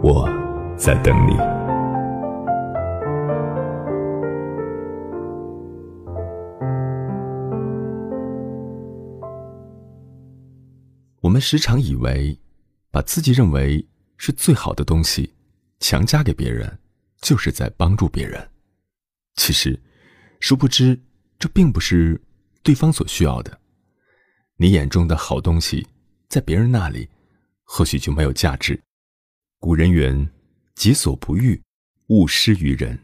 我在等你。我们时常以为，把自己认为是最好的东西强加给别人，就是在帮助别人。其实，殊不知这并不是对方所需要的。你眼中的好东西，在别人那里，或许就没有价值。古人云：“己所不欲，勿施于人。”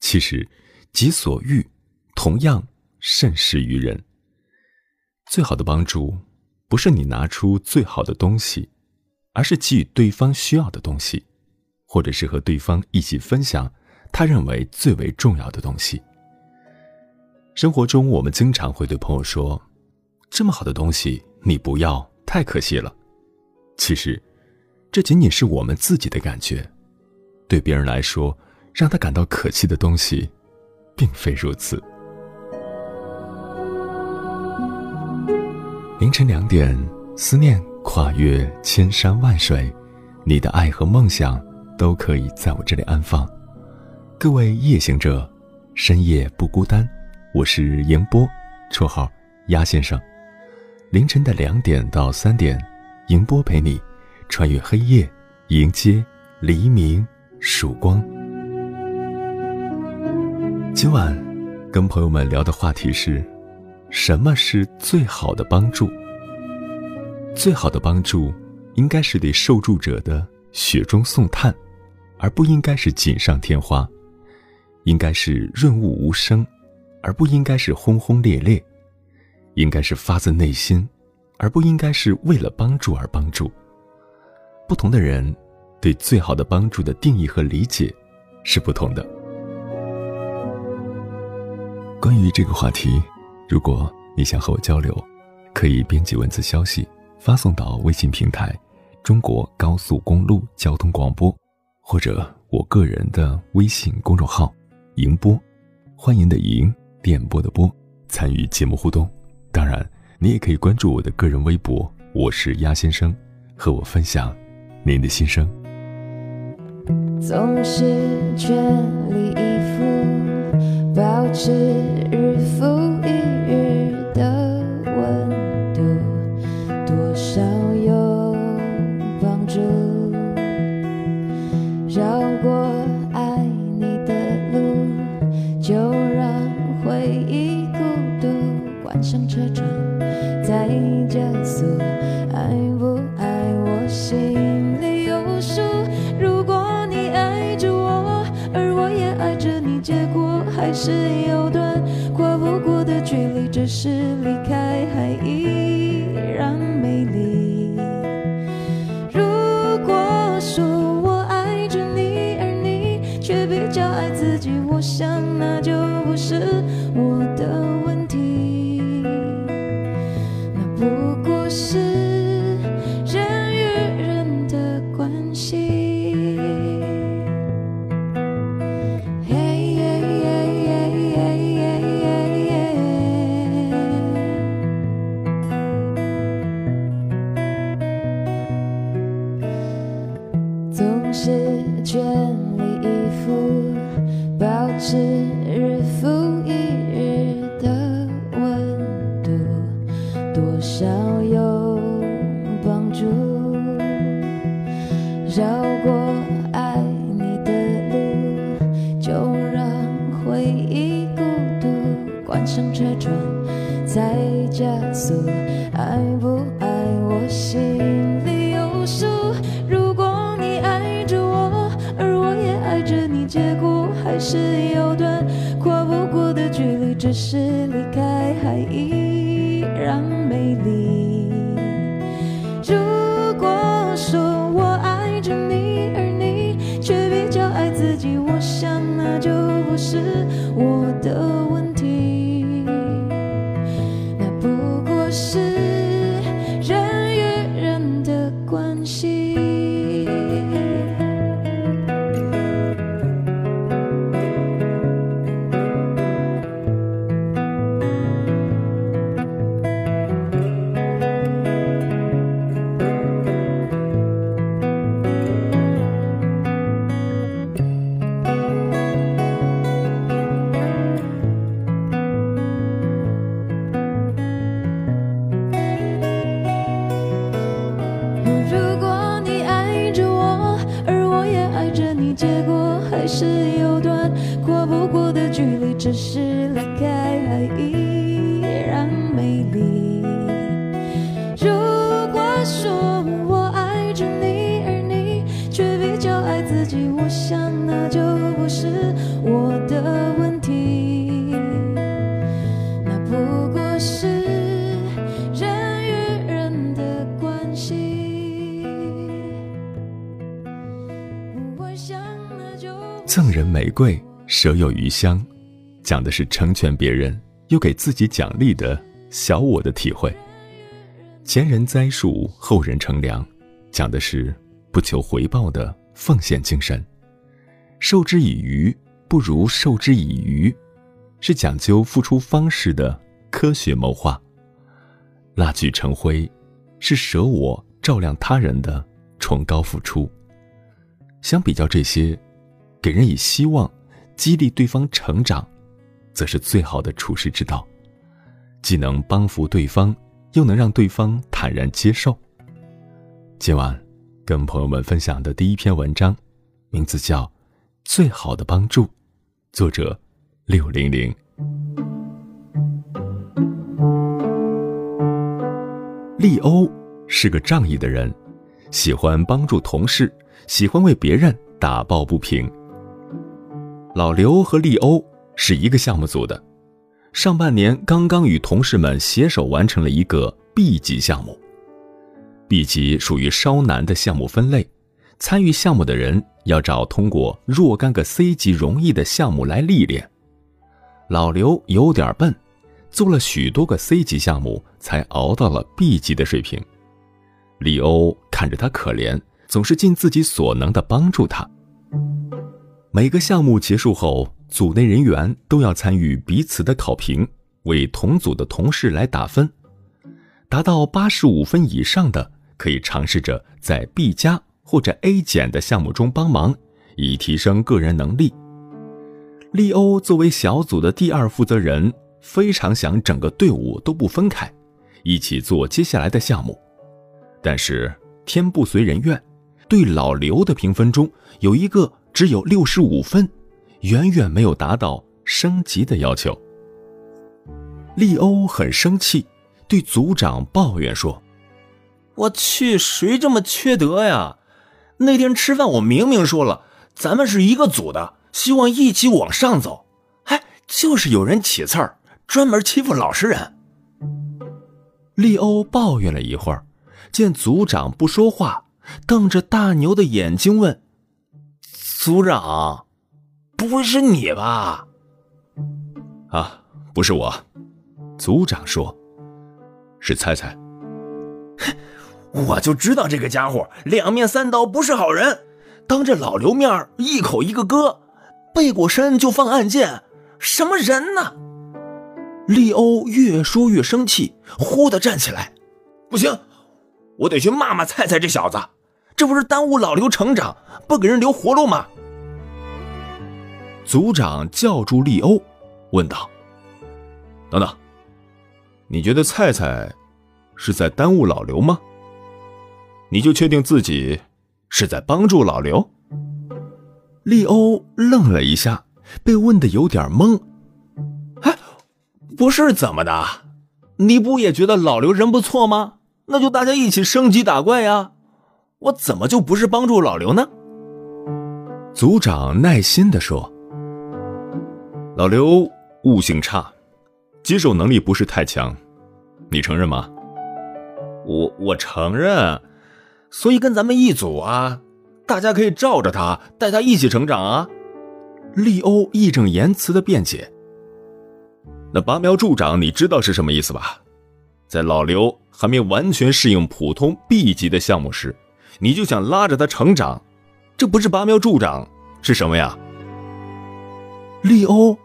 其实，己所欲，同样甚施于人。最好的帮助。不是你拿出最好的东西，而是给予对方需要的东西，或者是和对方一起分享他认为最为重要的东西。生活中，我们经常会对朋友说：“这么好的东西你不要，太可惜了。”其实，这仅仅是我们自己的感觉。对别人来说，让他感到可惜的东西，并非如此。凌晨两点，思念跨越千山万水，你的爱和梦想都可以在我这里安放。各位夜行者，深夜不孤单。我是迎波，绰号鸭先生。凌晨的两点到三点，迎波陪你穿越黑夜，迎接黎明曙光。今晚跟朋友们聊的话题是。什么是最好的帮助？最好的帮助，应该是对受助者的雪中送炭，而不应该是锦上添花；应该是润物无声，而不应该是轰轰烈烈；应该是发自内心，而不应该是为了帮助而帮助。不同的人，对最好的帮助的定义和理解是不同的。关于这个话题。如果你想和我交流，可以编辑文字消息发送到微信平台“中国高速公路交通广播”，或者我个人的微信公众号“迎播”，欢迎的迎，电波的波，参与节目互动。当然，你也可以关注我的个人微博，我是鸭先生，和我分享您的心声。总是全力以赴，保持日复是日复。贵舍，有余香，讲的是成全别人又给自己奖励的小我的体会。前人栽树，后人乘凉，讲的是不求回报的奉献精神。授之以鱼，不如授之以渔，是讲究付出方式的科学谋划。蜡炬成灰，是舍我照亮他人的崇高付出。相比较这些，给人以希望，激励对方成长，则是最好的处世之道，既能帮扶对方，又能让对方坦然接受。今晚跟朋友们分享的第一篇文章，名字叫《最好的帮助》，作者六零零。利欧是个仗义的人，喜欢帮助同事，喜欢为别人打抱不平。老刘和利欧是一个项目组的，上半年刚刚与同事们携手完成了一个 B 级项目。B 级属于稍难的项目分类，参与项目的人要找通过若干个 C 级容易的项目来历练。老刘有点笨，做了许多个 C 级项目才熬到了 B 级的水平。利欧看着他可怜，总是尽自己所能的帮助他。每个项目结束后，组内人员都要参与彼此的考评，为同组的同事来打分。达到八十五分以上的，可以尝试着在 B 加或者 A 减的项目中帮忙，以提升个人能力。利欧作为小组的第二负责人，非常想整个队伍都不分开，一起做接下来的项目。但是天不遂人愿，对老刘的评分中有一个只有六十五分，远远没有达到升级的要求。利欧很生气，对组长抱怨说：“我去，谁这么缺德呀？那天吃饭我明明说了，咱们是一个组的，希望一起往上走。哎，就是有人起刺儿，专门欺负老实人。”利欧抱怨了一会儿，见组长不说话，瞪着大牛的眼睛问：“组长，不会是你吧？”“啊，不是我。”组长说：“是菜菜。”“我就知道这个家伙两面三刀，不是好人。当着老刘面一口一个哥，背过身就放暗箭，什么人呢？”利欧越说越生气，忽地站起来：“不行，我得去骂骂菜菜这小子，这不是耽误老刘成长，不给人留活路吗？”组长叫住利欧，问道：“等等，你觉得菜菜是在耽误老刘吗？你就确定自己是在帮助老刘？利欧愣了一下，被问的有点懵。哎，不是怎么的？你不也觉得老刘人不错吗？那就大家一起升级打怪呀！我怎么就不是帮助老刘呢？组长耐心的说：“老刘悟性差，接受能力不是太强，你承认吗？”我我承认，所以跟咱们一组啊，大家可以罩着他，带他一起成长啊。利欧义正言辞的辩解。那拔苗助长，你知道是什么意思吧？在老刘还没完全适应普通 B 级的项目时，你就想拉着他成长，这不是拔苗助长是什么呀？利欧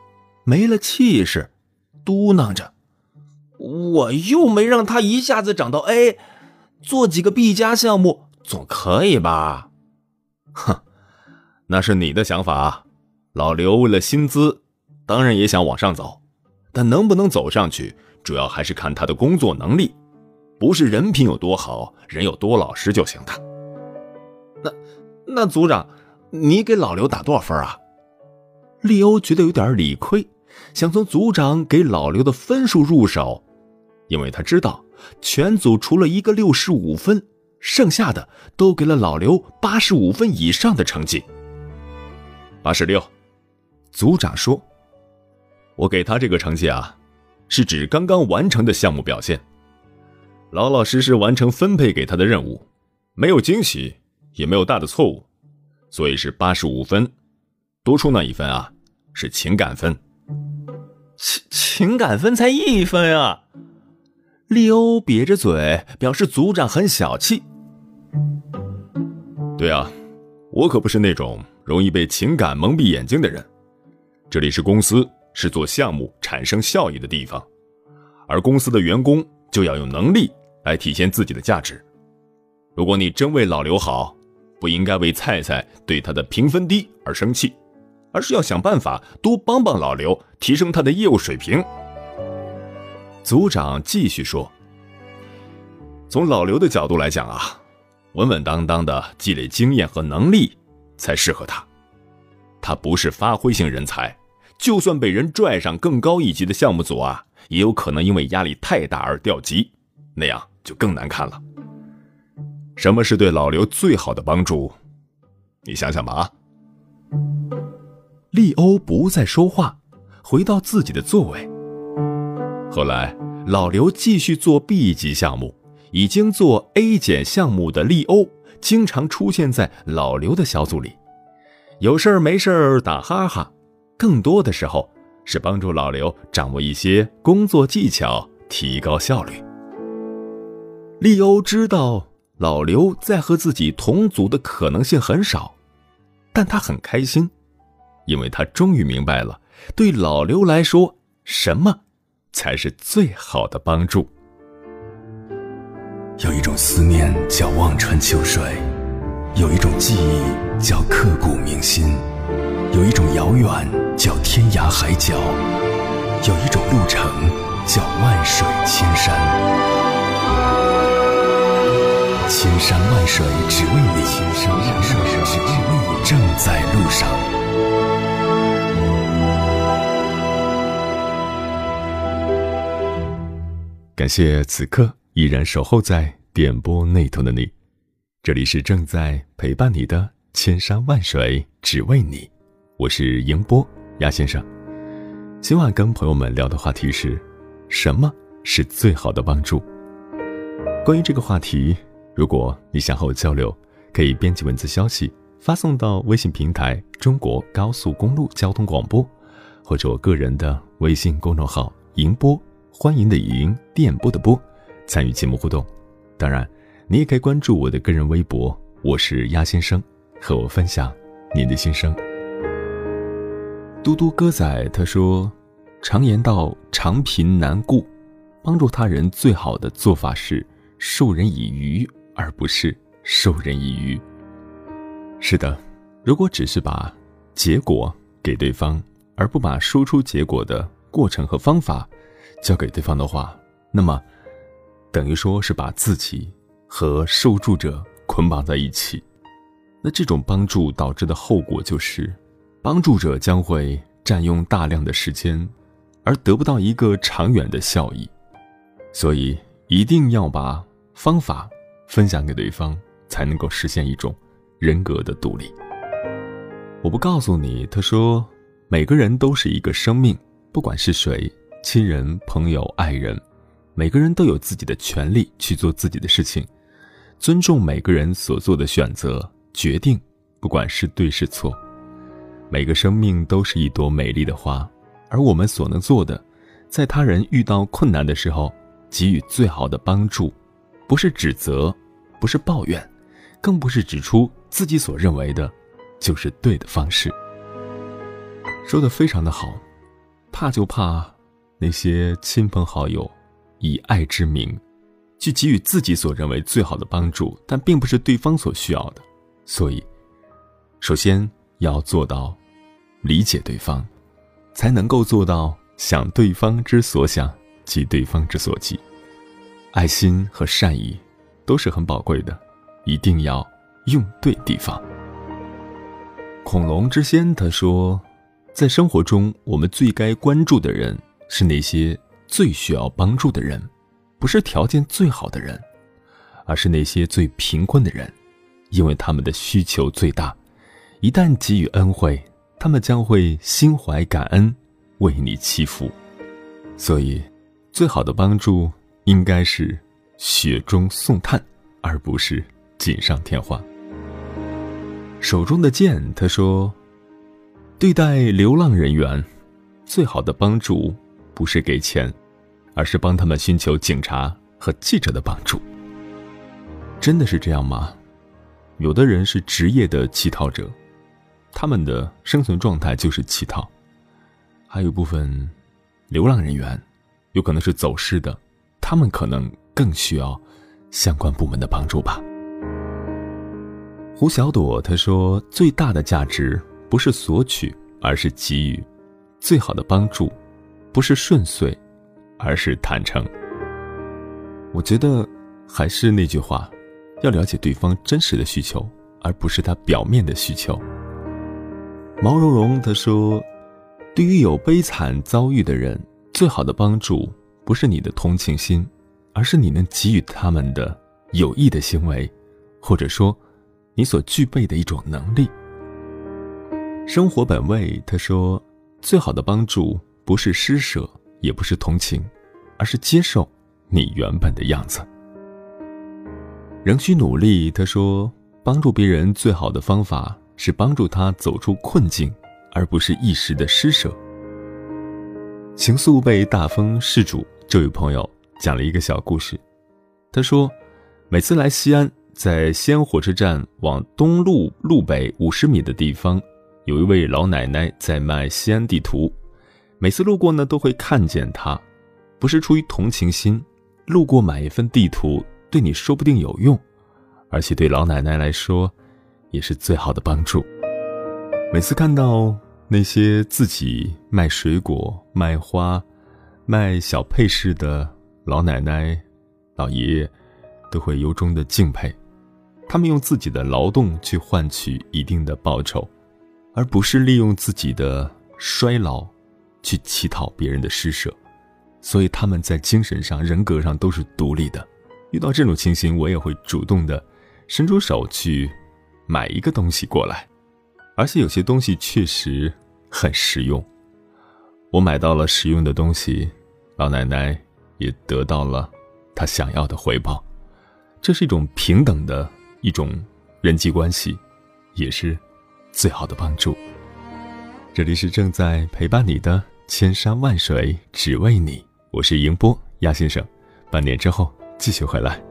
没了气势，嘟囔着。我又没让他一下子涨到 A，做几个 B 加项目总可以吧？哼，那是你的想法。老刘为了薪资，当然也想往上走，但能不能走上去，主要还是看他的工作能力，不是人品有多好，人有多老实就行的。那组长，你给老刘打多少分啊？利欧觉得有点理亏，想从组长给老刘的分数入手。因为他知道，全组除了一个六十五分，剩下的都给了老刘八十五分以上的成绩。八十六，组长说：“我给他这个成绩啊，是指刚刚完成的项目表现，老老实实完成分配给他的任务，没有惊喜，也没有大的错误，所以是八十五分。多出那一分啊，是情感分。情情感分才一分啊！”利欧瘪着嘴表示组长很小气。对啊，我可不是那种容易被情感蒙蔽眼睛的人。这里是公司，是做项目产生效益的地方，而公司的员工就要用能力来体现自己的价值。如果你真为老刘好，不应该为菜菜对他的评分低而生气，而是要想办法多帮帮老刘，提升他的业务水平。组长继续说：“从老刘的角度来讲啊，稳稳当当的积累经验和能力才适合他。他不是发挥型人才，就算被人拽上更高一级的项目组啊，也有可能因为压力太大而调级，那样就更难看了。什么是对老刘最好的帮助？你想想吧。”啊。利欧不再说话，回到自己的座位。后来，老刘继续做 B 级项目，已经做 A 减项目的利欧经常出现在老刘的小组里，有事儿没事儿打哈哈，更多的时候是帮助老刘掌握一些工作技巧，提高效率。利欧知道老刘在和自己同组的可能性很少，但他很开心，因为他终于明白了，对老刘来说，什么？才是最好的帮助。有一种思念叫望穿秋水，有一种记忆叫刻骨铭心，有一种遥远叫天涯海角，有一种路程叫万水千山。千山万水只为你，千山万水只为你，正在路上。感谢此刻依然守候在点播那头的你，这里是正在陪伴你的千山万水只为你，我是迎波鸭先生。今晚跟朋友们聊的话题是，什么是最好的帮助？关于这个话题，如果你想和我交流，可以编辑文字消息发送到微信平台“中国高速公路交通广播”，或者我个人的微信公众号“迎波”。欢迎的迎，电波的波，参与节目互动。当然，你也可以关注我的个人微博，我是鸭先生，和我分享您的心声。嘟嘟哥仔他说：“常言道，长贫难顾，帮助他人最好的做法是授人以渔，而不是授人以渔。”是的，如果只是把结果给对方，而不把输出结果的过程和方法。交给对方的话，那么等于说是把自己和受助者捆绑在一起，那这种帮助导致的后果就是，帮助者将会占用大量的时间，而得不到一个长远的效益。所以，一定要把方法分享给对方，才能够实现一种人格的独立。我不告诉你，他说，每个人都是一个生命，不管是谁，亲人、朋友、爱人，每个人都有自己的权利去做自己的事情，尊重每个人所做的选择。决定，不管是对是错，每个生命都是一朵美丽的花，而我们所能做的，在他人遇到困难的时候，给予最好的帮助，不是指责，不是抱怨，更不是指出自己所认为的，就是对的方式。说的非常的好，怕就怕那些亲朋好友以爱之名，去给予自己所认为最好的帮助，但并不是对方所需要的。所以，首先要做到理解对方，才能够做到想对方之所想，急对方之所急。爱心和善意都是很宝贵的，一定要用对地方。恐龙之仙他说，在生活中，我们最该关注的人是那些最需要帮助的人，不是条件最好的人，而是那些最贫困的人。因为他们的需求最大，一旦给予恩惠，他们将会心怀感恩，为你祈福。所以，最好的帮助应该是雪中送炭，而不是锦上添花。手中的剑，他说：“对待流浪人员，最好的帮助不是给钱，而是帮他们寻求警察和记者的帮助。”真的是这样吗？有的人是职业的乞讨者，他们的生存状态就是乞讨；还有部分流浪人员，有可能是走失的，他们可能更需要相关部门的帮助吧。胡小朵她说：“最大的价值不是索取，而是给予；最好的帮助，不是顺遂，而是坦诚。”我觉得还是那句话。要了解对方真实的需求，而不是他表面的需求。毛茸茸他说：“对于有悲惨遭遇的人，最好的帮助不是你的同情心，而是你能给予他们的有益的行为，或者说，你所具备的一种能力。”生活本位他说：“最好的帮助不是施舍，也不是同情，而是接受你原本的样子。”仍需努力。他说：“帮助别人最好的方法是帮助他走出困境，而不是一时的施舍。”情愫被大风施主这位朋友讲了一个小故事。他说：“每次来西安，在西安火车站往东路路北五十米的地方，有一位老奶奶在卖西安地图。每次路过呢，都会看见她，不是出于同情心，路过买一份地图。”对你说不定有用，而且对老奶奶来说，也是最好的帮助。每次看到那些自己卖水果、卖花、卖小配饰的老奶奶、老爷爷，都会由衷的敬佩。他们用自己的劳动去换取一定的报酬，而不是利用自己的衰老去乞讨别人的施舍，所以他们在精神上、人格上都是独立的。遇到这种情形，我也会主动的伸出手去买一个东西过来，而且有些东西确实很实用。我买到了实用的东西，老奶奶也得到了他想要的回报，这是一种平等的一种人际关系，也是最好的帮助。这里是正在陪伴你的千山万水只为你，我是迎波鸭先生，半年之后。继续回来。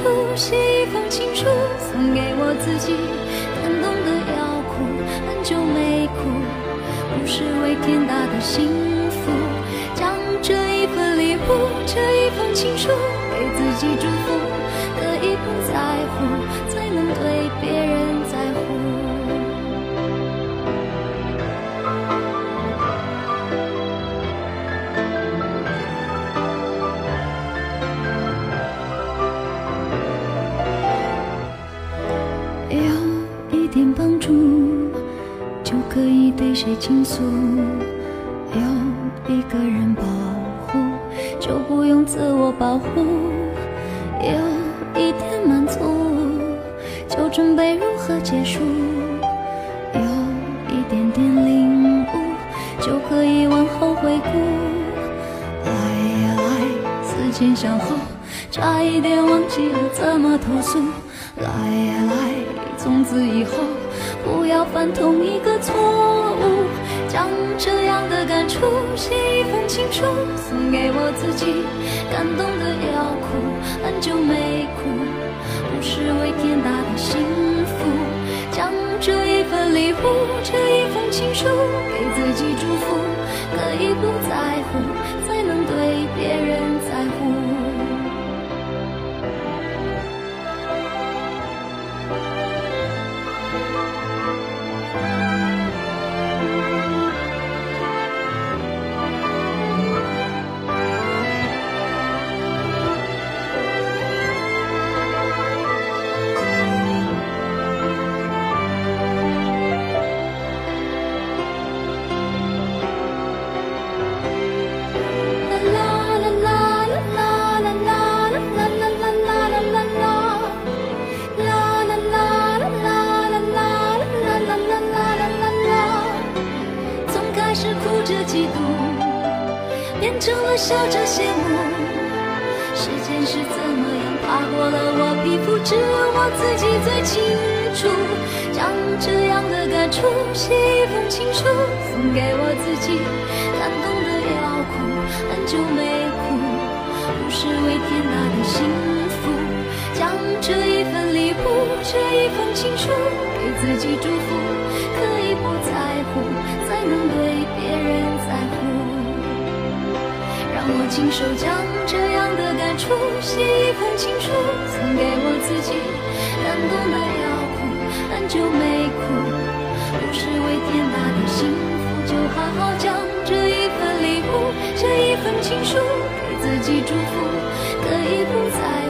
的感触写一封情书，送给我自己。感动的要哭，很久没哭，不是为天大的幸福。将这一份礼物，这一封情书，给自己祝福。可以不在乎，才能对别人倾诉；有一个人保护，就不用自我保护；有一点满足，就准备如何结束；有一点点领悟，就可以往后回顾。来呀来，思前想后，差一点忘记了怎么投诉。来呀来，从此以后不要犯同一个错误。这样的感触写一封情书，送给我自己。感动的要哭，很久没哭，不是为天大的幸福。将这一份礼物，这一封情书，给自己祝福。可以不在乎，才能对别人在乎。幸福。将这一份礼物，这一封情书，给自己祝福。可以不在乎，才能对别人在乎。让我亲手将这样的感触写一封情书，送给我自己。感动的要哭，很久没哭，不是为天大的幸福，就好好将这一份礼物，这一份情书，给自己祝福。可以不在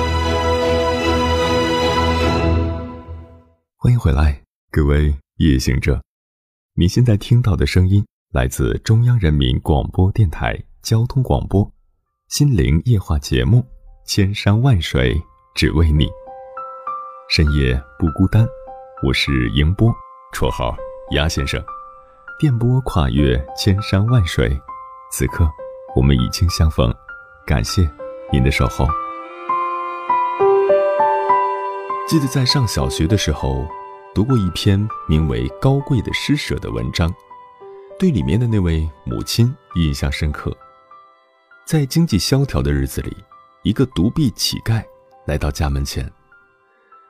欢迎回来，各位夜行者。您现在听到的声音来自中央人民广播电台交通广播，心灵夜话节目《千山万水只为你》，深夜不孤单。我是迎波，绰号鸭先生。电波跨越千山万水，此刻我们已经相逢，感谢您的守候。记得在上小学的时候，读过一篇名为《高贵的施舍》的文章，对里面的那位母亲印象深刻。在经济萧条的日子里，一个独臂乞丐来到家门前。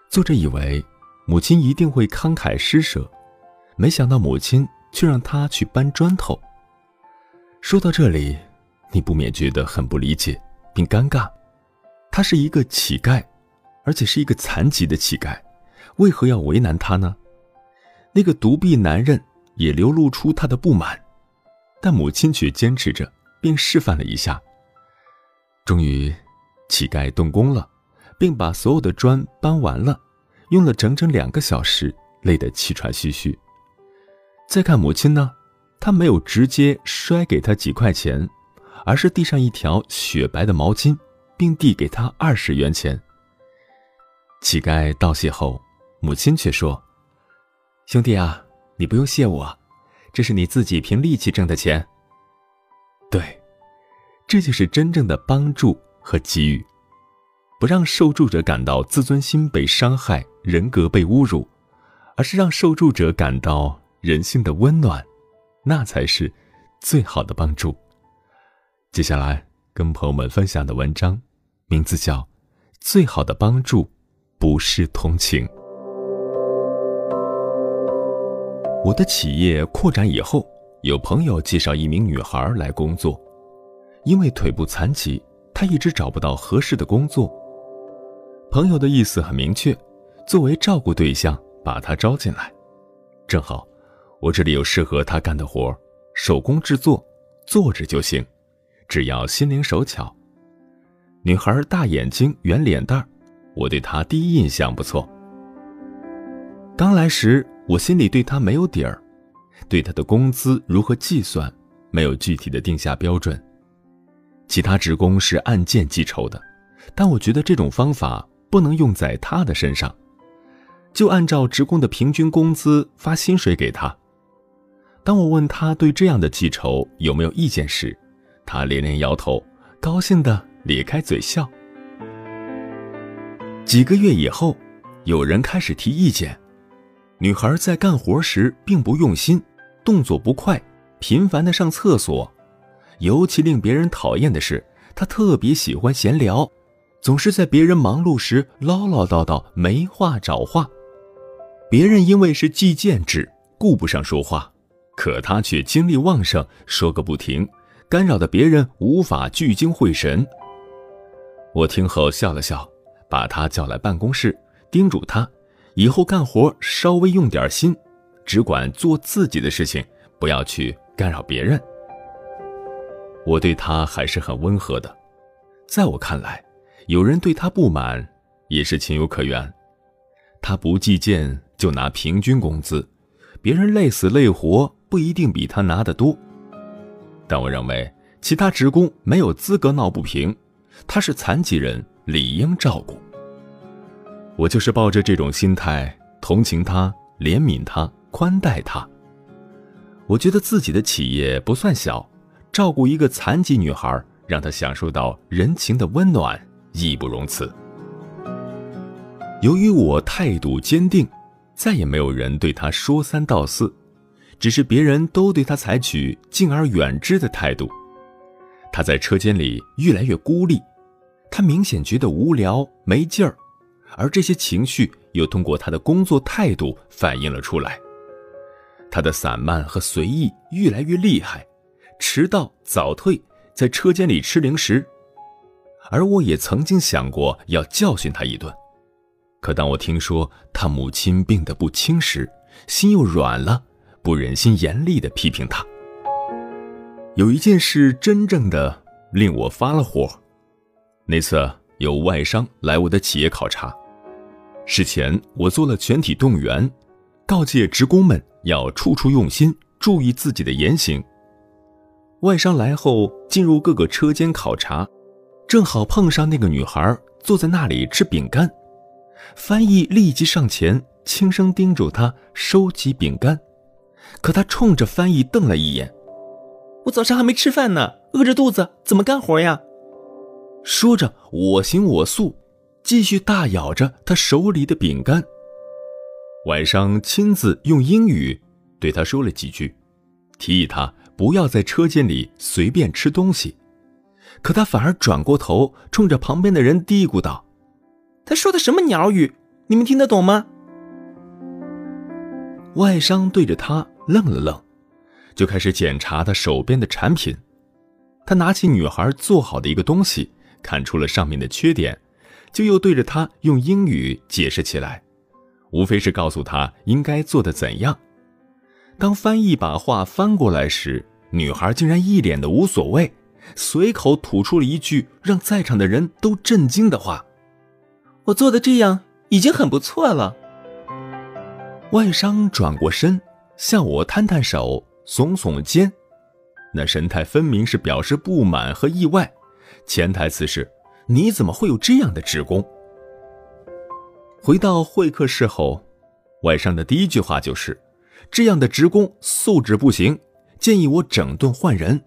作者以为母亲一定会慷慨施舍，没想到母亲却让他去搬砖头。说到这里，你不免觉得很不理解，并尴尬。他是一个乞丐，而且是一个残疾的乞丐，为何要为难他呢？那个独臂男人也流露出他的不满，但母亲却坚持着，并示范了一下。终于，乞丐动工了。并把所有的砖搬完了，用了整整两个小时，累得气喘吁吁。再看母亲呢，她没有直接摔给他几块钱，而是递上一条雪白的毛巾，并递给他二十元钱。乞丐道谢后，母亲却说：“兄弟啊，你不用谢我，这是你自己凭力气挣的钱。”对，这就是真正的帮助和给予。不让受助者感到自尊心被伤害、人格被侮辱，而是让受助者感到人性的温暖，那才是最好的帮助。接下来跟朋友们分享的文章，名字叫《最好的帮助不是同情》。我的企业扩展以后，有朋友介绍一名女孩来工作，因为腿部残疾，她一直找不到合适的工作。朋友的意思很明确，作为照顾对象，把她招进来。正好，我这里有适合她干的活手工制作，坐着就行，只要心灵手巧。女孩大眼睛、圆脸蛋儿，我对他第一印象不错。刚来时，我心里对他没有底儿，对他的工资如何计算，没有具体的定下标准。其他职工是按件计酬的，但我觉得这种方法。不能用在他的身上，就按照职工的平均工资发薪水给他。当我问他对这样的记酬有没有意见时，他连连摇头，高兴的咧开嘴笑。几个月以后，有人开始提意见：女孩在干活时并不用心，动作不快，频繁的上厕所，尤其令别人讨厌的是，她特别喜欢闲聊。总是在别人忙碌时唠唠叨叨，没话找话。别人因为是计件制，顾不上说话，可他却精力旺盛，说个不停，干扰的别人无法聚精会神。我听后笑了笑，把他叫来办公室，叮嘱他以后干活稍微用点心，只管做自己的事情，不要去干扰别人。我对他还是很温和的，在我看来。有人对他不满，也是情有可原。他不计件就拿平均工资，别人累死累活不一定比他拿得多。但我认为其他职工没有资格闹不平，他是残疾人，理应照顾。我就是抱着这种心态，同情他，怜悯他，宽待他。我觉得自己的企业不算小，照顾一个残疾女孩，让她享受到人情的温暖。义不容辞。由于我态度坚定，再也没有人对他说三道四，只是别人都对他采取敬而远之的态度。他在车间里越来越孤立，他明显觉得无聊没劲儿，而这些情绪又通过他的工作态度反映了出来。他的散漫和随意越来越厉害，迟到早退，在车间里吃零食。而我也曾经想过要教训他一顿，可当我听说他母亲病得不轻时，心又软了，不忍心严厉地批评他。有一件事真正的令我发了火，那次有外商来我的企业考察，事前我做了全体动员，告诫职工们要处处用心，注意自己的言行。外商来后进入各个车间考察。正好碰上那个女孩坐在那里吃饼干，翻译立即上前轻声叮嘱她收集饼干，可她冲着翻译瞪了一眼：“我早上还没吃饭呢，饿着肚子怎么干活呀？”说着我行我素，继续大咬着他手里的饼干。晚上亲自用英语对他说了几句，提议他不要在车间里随便吃东西。可他反而转过头，冲着旁边的人嘀咕道：“他说的什么鸟语？你们听得懂吗？外商对着他愣了愣，就开始检查他手边的产品。他拿起女孩做好的一个东西，看出了上面的缺点，就又对着他用英语解释起来，无非是告诉他应该做的怎样。当翻译把话翻过来时，女孩竟然一脸的无所谓，随口吐出了一句让在场的人都震惊的话：“我做的这样已经很不错了。”外商转过身，向我摊摊手，耸耸肩，那神态分明是表示不满和意外。潜台词是：“你怎么会有这样的职工？”回到会客室后，外商的第一句话就是：“这样的职工素质不行。”建议我整顿换人，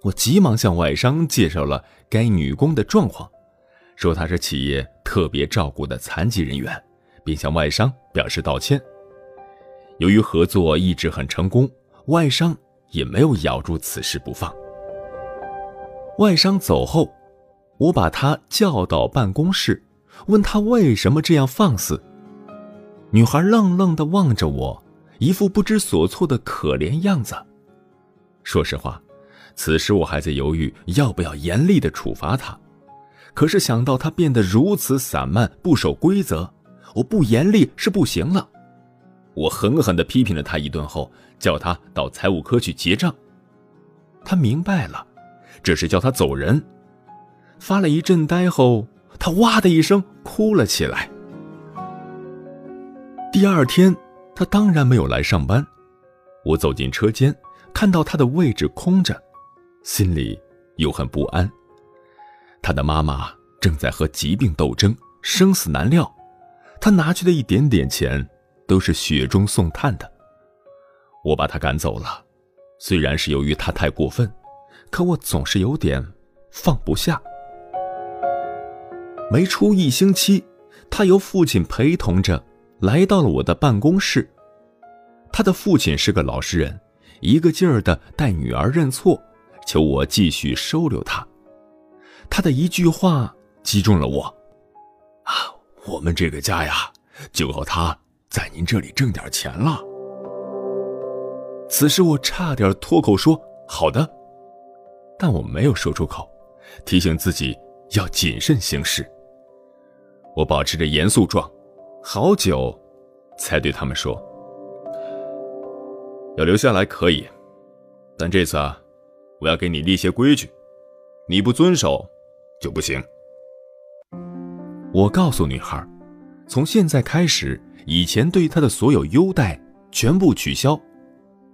我急忙向外商介绍了该女工的状况，说她是企业特别照顾的残疾人员，并向外商表示道歉。由于合作一直很成功，外商也没有咬住此事不放。外商走后，我把他叫到办公室，问他为什么这样放肆。女孩愣愣地望着我，一副不知所措的可怜样子。说实话，此时我还在犹豫要不要严厉的处罚他，可是想到他变得如此散漫、不守规则，我不严厉是不行了。我狠狠地批评了他一顿后，叫他到财务科去结账。他明白了，这是叫他走人。发了一阵呆后，他哇的一声哭了起来。第二天，他当然没有来上班。我走进车间。看到他的位置空着，心里又很不安。他的妈妈正在和疾病斗争，生死难料。他拿去的一点点钱，都是雪中送炭的。我把他赶走了，虽然是由于他太过分，可我总是有点放不下。没出一星期，他由父亲陪同着来到了我的办公室。他的父亲是个老实人。一个劲儿的带女儿认错，求我继续收留他。他的一句话击中了我：“啊，我们这个家呀，就靠他在您这里挣点钱了。”此时我差点脱口说“好的”，但我没有说出口，提醒自己要谨慎行事。我保持着严肃状，好久，才对他们说。要留下来可以，但这次啊，我要给你立些规矩，你不遵守就不行。我告诉女孩，从现在开始，以前对她的所有优待全部取消，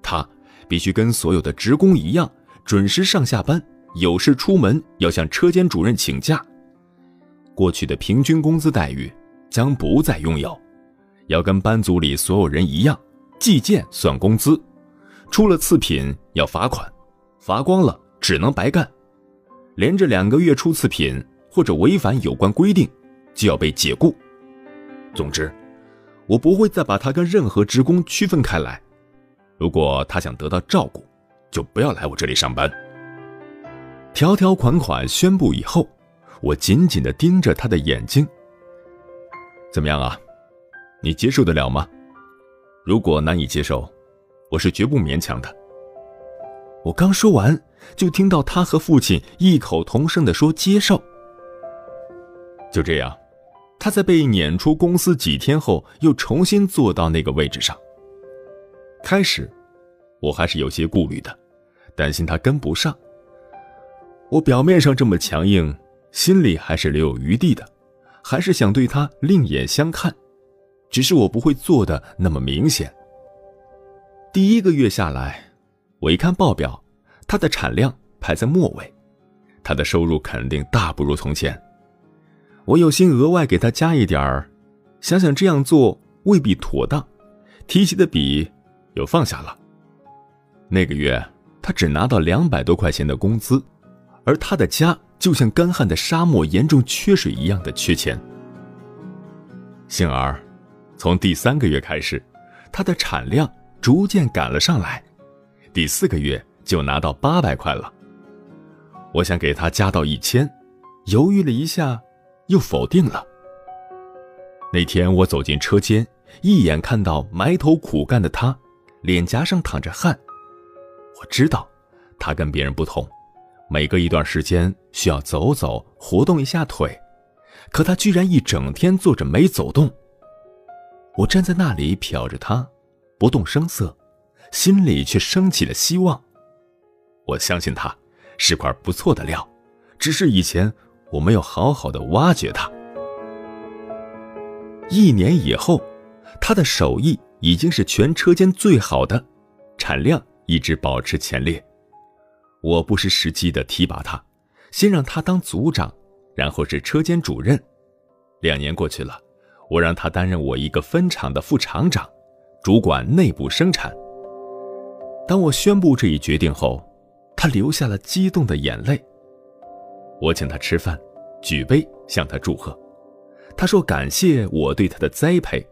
她必须跟所有的职工一样准时上下班，有事出门要向车间主任请假。过去的平均工资待遇将不再拥有，要跟班组里所有人一样。计件算工资，出了次品要罚款，罚光了只能白干，连着两个月出次品或者违反有关规定，就要被解雇。总之，我不会再把他跟任何职工区分开来。如果他想得到照顾，就不要来我这里上班。条条款款宣布以后，我紧紧地盯着他的眼睛。怎么样啊？你接受得了吗？如果难以接受，我是绝不勉强的。我刚说完，就听到他和父亲异口同声地说：“接受。”就这样，他在被撵出公司几天后，又重新坐到那个位置上。开始，我还是有些顾虑的，担心他跟不上。我表面上这么强硬，心里还是留有余地的，还是想对他另眼相看。只是我不会做的那么明显。第一个月下来，我一看报表，他的产量排在末尾，他的收入肯定大不如从前。我有心额外给他加一点儿，想想这样做未必妥当，提起的笔又放下了。那个月他只拿到两百多块钱的工资，而他的家就像干旱的沙漠，严重缺水一样的缺钱。幸而。从第三个月开始，他的产量逐渐赶了上来，第四个月就拿到八百块了。我想给他加到一千，犹豫了一下，又否定了，那天我走进车间，一眼看到埋头苦干的他，脸颊上淌着汗。我知道，他跟别人不同，每隔一段时间需要走走，活动一下腿，可他居然一整天坐着没走动。我站在那里瞟着他，不动声色，心里却升起了希望。我相信他是块不错的料，只是以前我没有好好的挖掘他。一年以后，他的手艺已经是全车间最好的，产量一直保持前列。我不失时机的提拔他，先让他当组长，然后是车间主任。两年过去了，我让他担任我一个分厂的副厂长，主管内部生产。当我宣布这一决定后，他流下了激动的眼泪。我请他吃饭，举杯向他祝贺。他说：“感谢我对他的栽培。”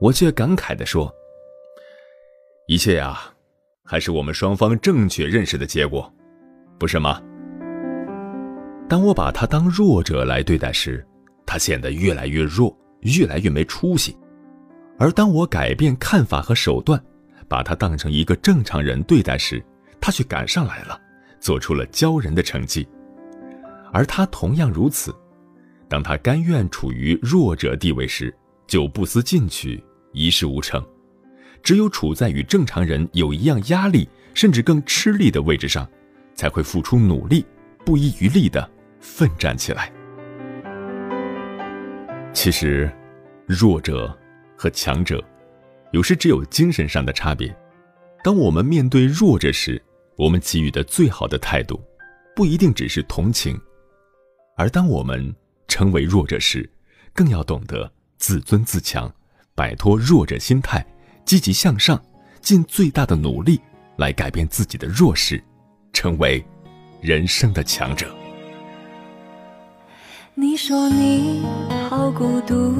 我却感慨地说：“一切呀，还是我们双方正确认识的结果，不是吗？”当我把他当弱者来对待时，他显得越来越弱，越来越没出息；而当我改变看法和手段，把他当成一个正常人对待时，他却赶上来了，做出了骄人的成绩。而他同样如此。当他甘愿处于弱者地位时，就不思进取，一事无成；只有处在与正常人有一样压力，甚至更吃力的位置上，才会付出努力，不遗余力地奋战起来。其实，弱者和强者，有时只有精神上的差别。当我们面对弱者时，我们给予的最好的态度，不一定只是同情；而当我们成为弱者时，更要懂得自尊自强，摆脱弱者心态，积极向上，尽最大的努力来改变自己的弱势，成为人生的强者。你说你好孤独，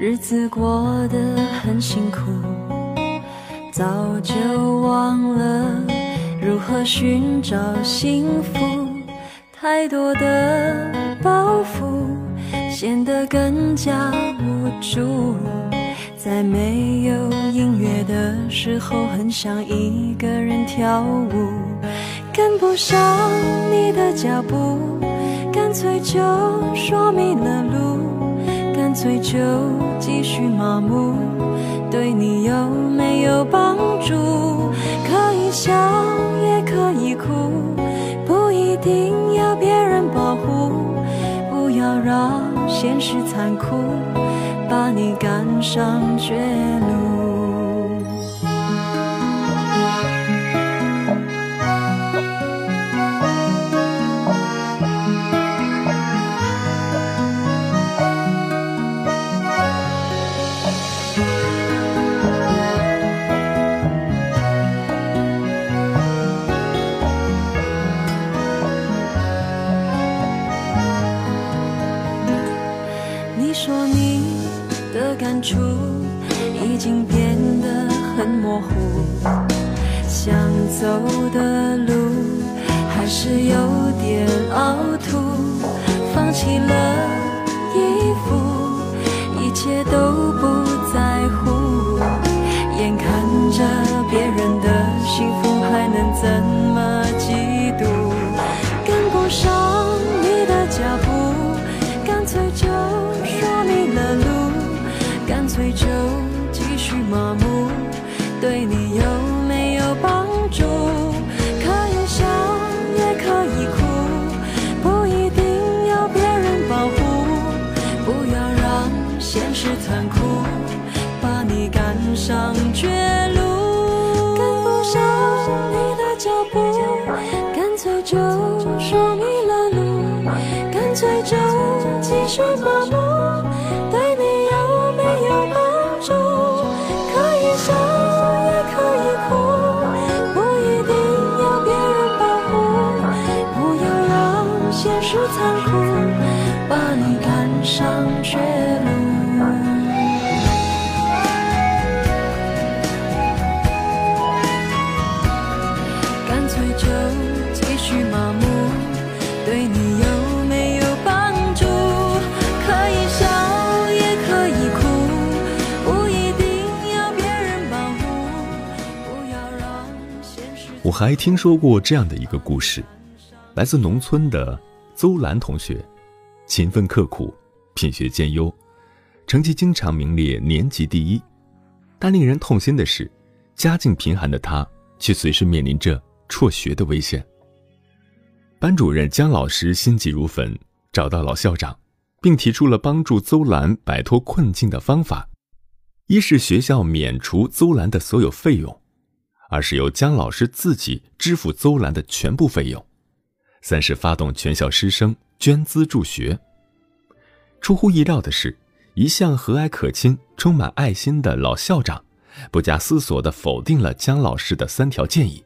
日子过得很辛苦，早就忘了如何寻找幸福，太多的包袱。显得更加无助，在没有音乐的时候，很想一个人跳舞，跟不上你的脚步，干脆就说迷了路，干脆就继续麻木，对你有没有帮助？可以笑也可以哭，不一定要别人保护，不要让。现实残酷，把你赶上绝路。已经变得很模糊想走的路还是有点凹凸放弃了还听说过这样的一个故事，来自农村的邹兰同学，勤奋刻苦，品学兼优，成绩经常名列年级第一。但令人痛心的是，家境贫寒的他却随时面临着辍学的危险。班主任姜老师心急如焚，找到老校长，并提出了帮助邹兰摆脱困境的方法：一是学校免除邹兰的所有费用；二是由姜老师自己支付邹兰的全部费用；三是发动全校师生捐资助学。出乎意料的是。一向和蔼可亲、充满爱心的老校长，不假思索地否定了姜老师的三条建议，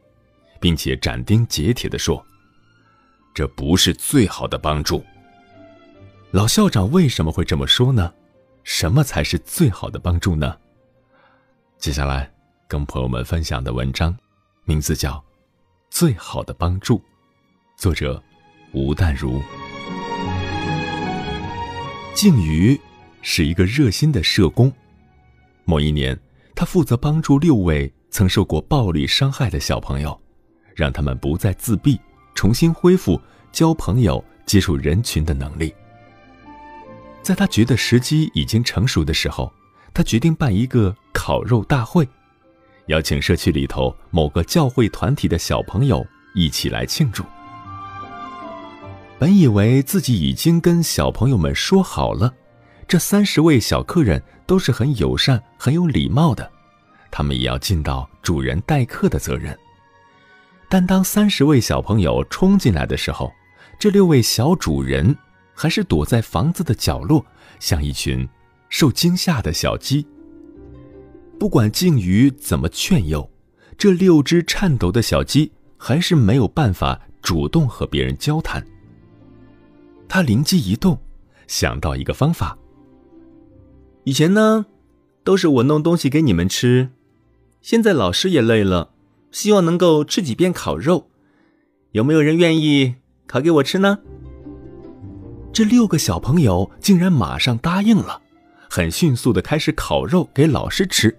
并且斩钉截铁地说：“这不是最好的帮助。”老校长为什么会这么说呢？什么才是最好的帮助呢？接下来跟朋友们分享的文章，名字叫《最好的帮助》，作者吴淡如，静瑜。是一个热心的社工。某一年，他负责帮助六位曾受过暴力伤害的小朋友，让他们不再自闭，重新恢复交朋友、接触人群的能力。在他觉得时机已经成熟的时候，他决定办一个烤肉大会，邀请社区里头某个教会团体的小朋友一起来庆祝。本以为自己已经跟小朋友们说好了。这三十位小客人都是很友善、很有礼貌的，他们也要尽到主人待客的责任。但当三十位小朋友冲进来的时候，这六位小主人还是躲在房子的角落，像一群受惊吓的小鸡。不管静瑜怎么劝诱，这六只颤抖的小鸡还是没有办法主动和别人交谈。他灵机一动，想到一个方法。以前呢，都是我弄东西给你们吃，现在老师也累了，希望能够吃几片烤肉，有没有人愿意烤给我吃呢？这六个小朋友竟然马上答应了，很迅速的开始烤肉给老师吃，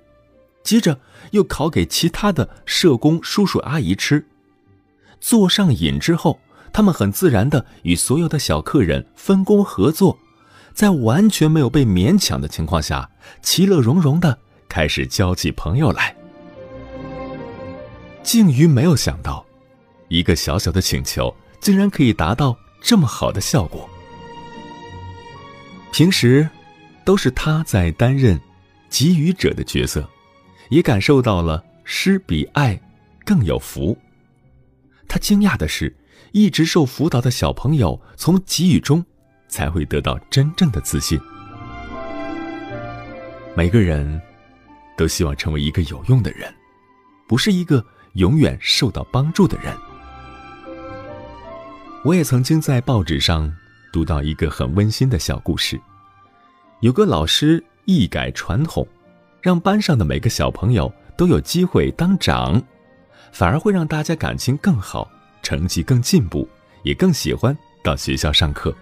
接着又烤给其他的社工叔叔阿姨吃。做上瘾之后，他们很自然的与所有的小客人分工合作。在完全没有被勉强的情况下，其乐融融的开始交起朋友来。静瑜没有想到，一个小小的请求竟然可以达到这么好的效果。平时，都是他在担任给予者的角色，也感受到了施比爱更有福。他惊讶的是，一直受辅导的小朋友从给予中。才会得到真正的自信。每个人都希望成为一个有用的人，不是一个永远受到帮助的人。我也曾经在报纸上读到一个很温馨的小故事：有个老师一改传统，让班上的每个小朋友都有机会当长，反而会让大家感情更好，成绩更进步，也更喜欢到学校上课。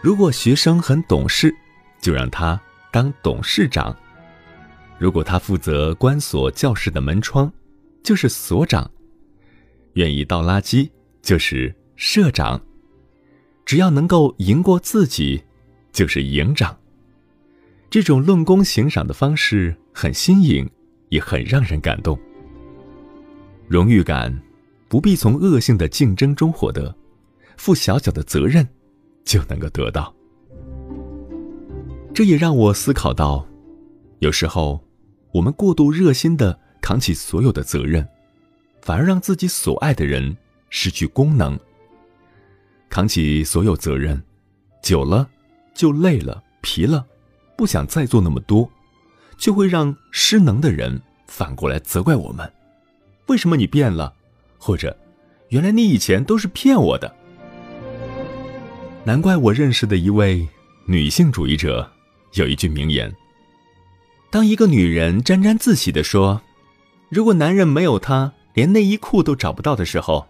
如果学生很懂事，就让他当董事长；如果他负责关锁教室的门窗，就是所长；愿意倒垃圾，就是社长；只要能够赢过自己，就是营长。这种论功行赏的方式很新颖，也很让人感动。荣誉感不必从恶性的竞争中获得，负小小的责任。就能够得到。这也让我思考到，有时候我们过度热心的扛起所有的责任，反而让自己所爱的人失去功能。扛起所有责任，久了就累了、疲了，不想再做那么多，就会让失能的人反过来责怪我们：为什么你变了？或者，原来你以前都是骗我的。难怪我认识的一位女性主义者有一句名言：“当一个女人沾沾自喜的说，如果男人没有她连内衣裤都找不到的时候，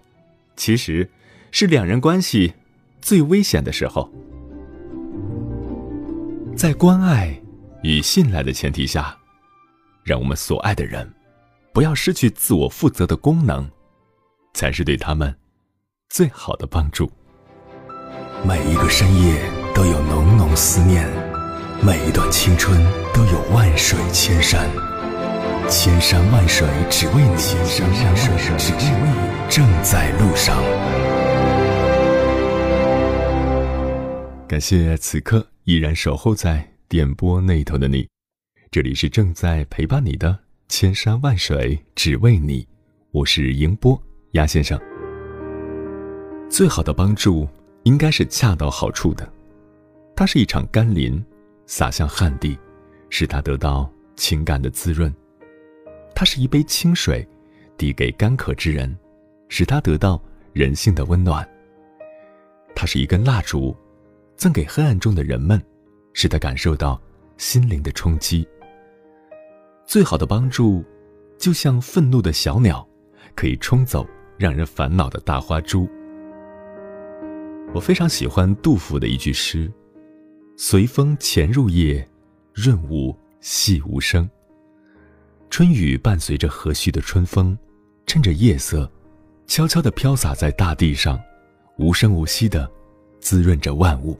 其实是两人关系最危险的时候。”在关爱与信赖的前提下，让我们所爱的人不要失去自我负责的功能，才是对他们最好的帮助。每一个深夜都有浓浓思念，每一段青春都有万水千山，千山万水只为你，千山万水只为你，正在路上。感谢此刻依然守候在电波那头的你，这里是正在陪伴你的千山万水只为你，我是迎波鸭先生。最好的帮助应该是恰到好处的，它是一场甘霖，洒向旱地，使他得到情感的滋润；它是一杯清水，递给干渴之人，使他得到人性的温暖；它是一根蜡烛。赠给黑暗中的人们，使他感受到心灵的冲击。最好的帮助，就像愤怒的小鸟，可以冲走让人烦恼的大花猪。我非常喜欢杜甫的一句诗：“随风潜入夜，润物细无声。”春雨伴随着和煦的春风，趁着夜色，悄悄地飘洒在大地上，无声无息地滋润着万物。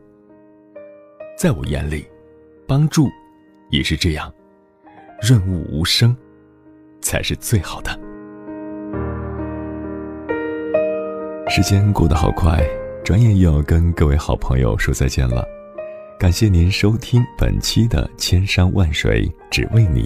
在我眼里，帮助也是这样，润物无声，才是最好的。时间过得好快，转眼又要跟各位好朋友说再见了。感谢您收听本期的《千山万水只为你》。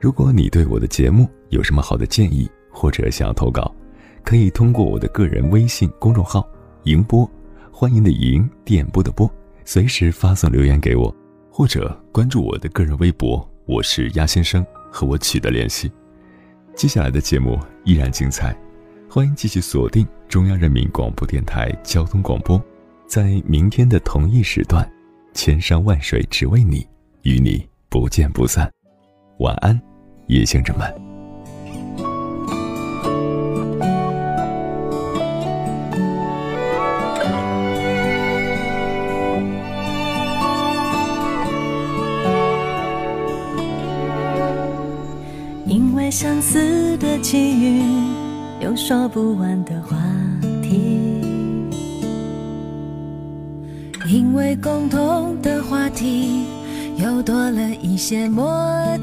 如果你对我的节目有什么好的建议，或者想要投稿，可以通过我的个人微信公众号“迎波”，欢迎的迎，电波的波。随时发送留言给我，或者关注我的个人微博，我是鸭先生，和我取得联系。接下来的节目依然精彩，欢迎继续锁定中央人民广播电台交通广播，在明天的同一时段，千山万水只为你，与你不见不散。晚安，夜行者们。相似的际遇，有说不完的话题。因为共同的话题，又多了一些默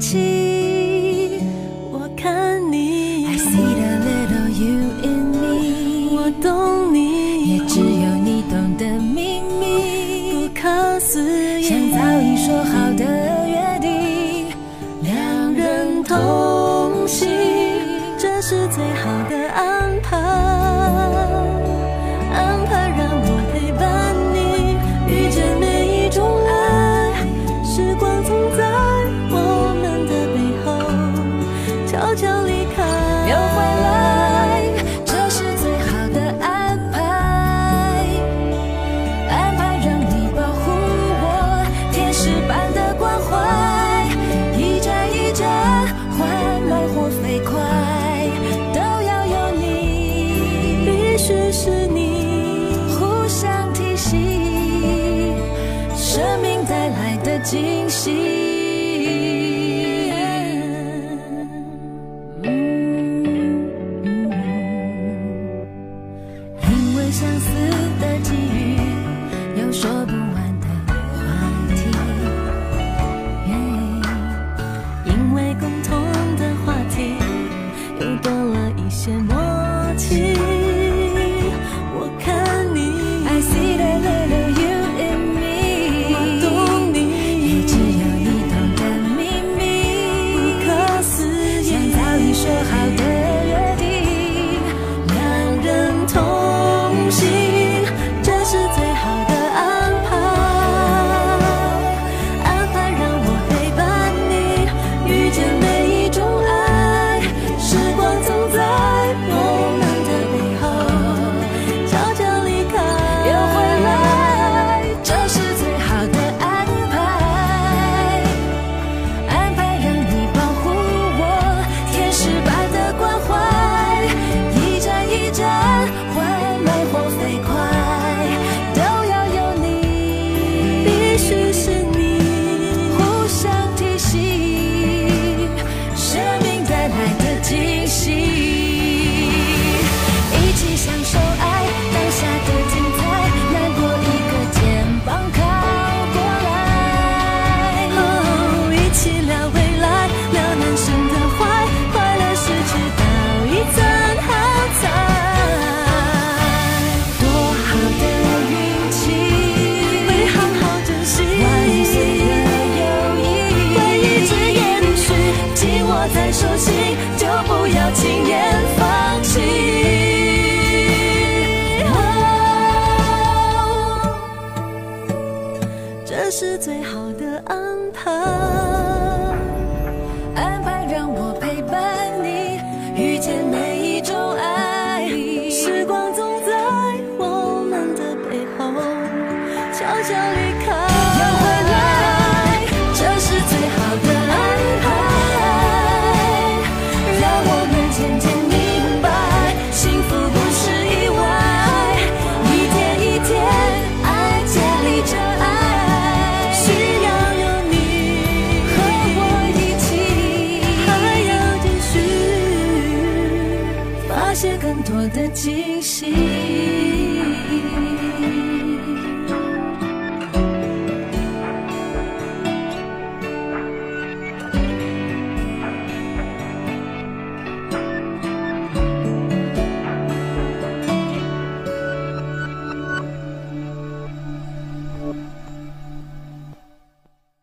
契。我看你，I see the little u 是最好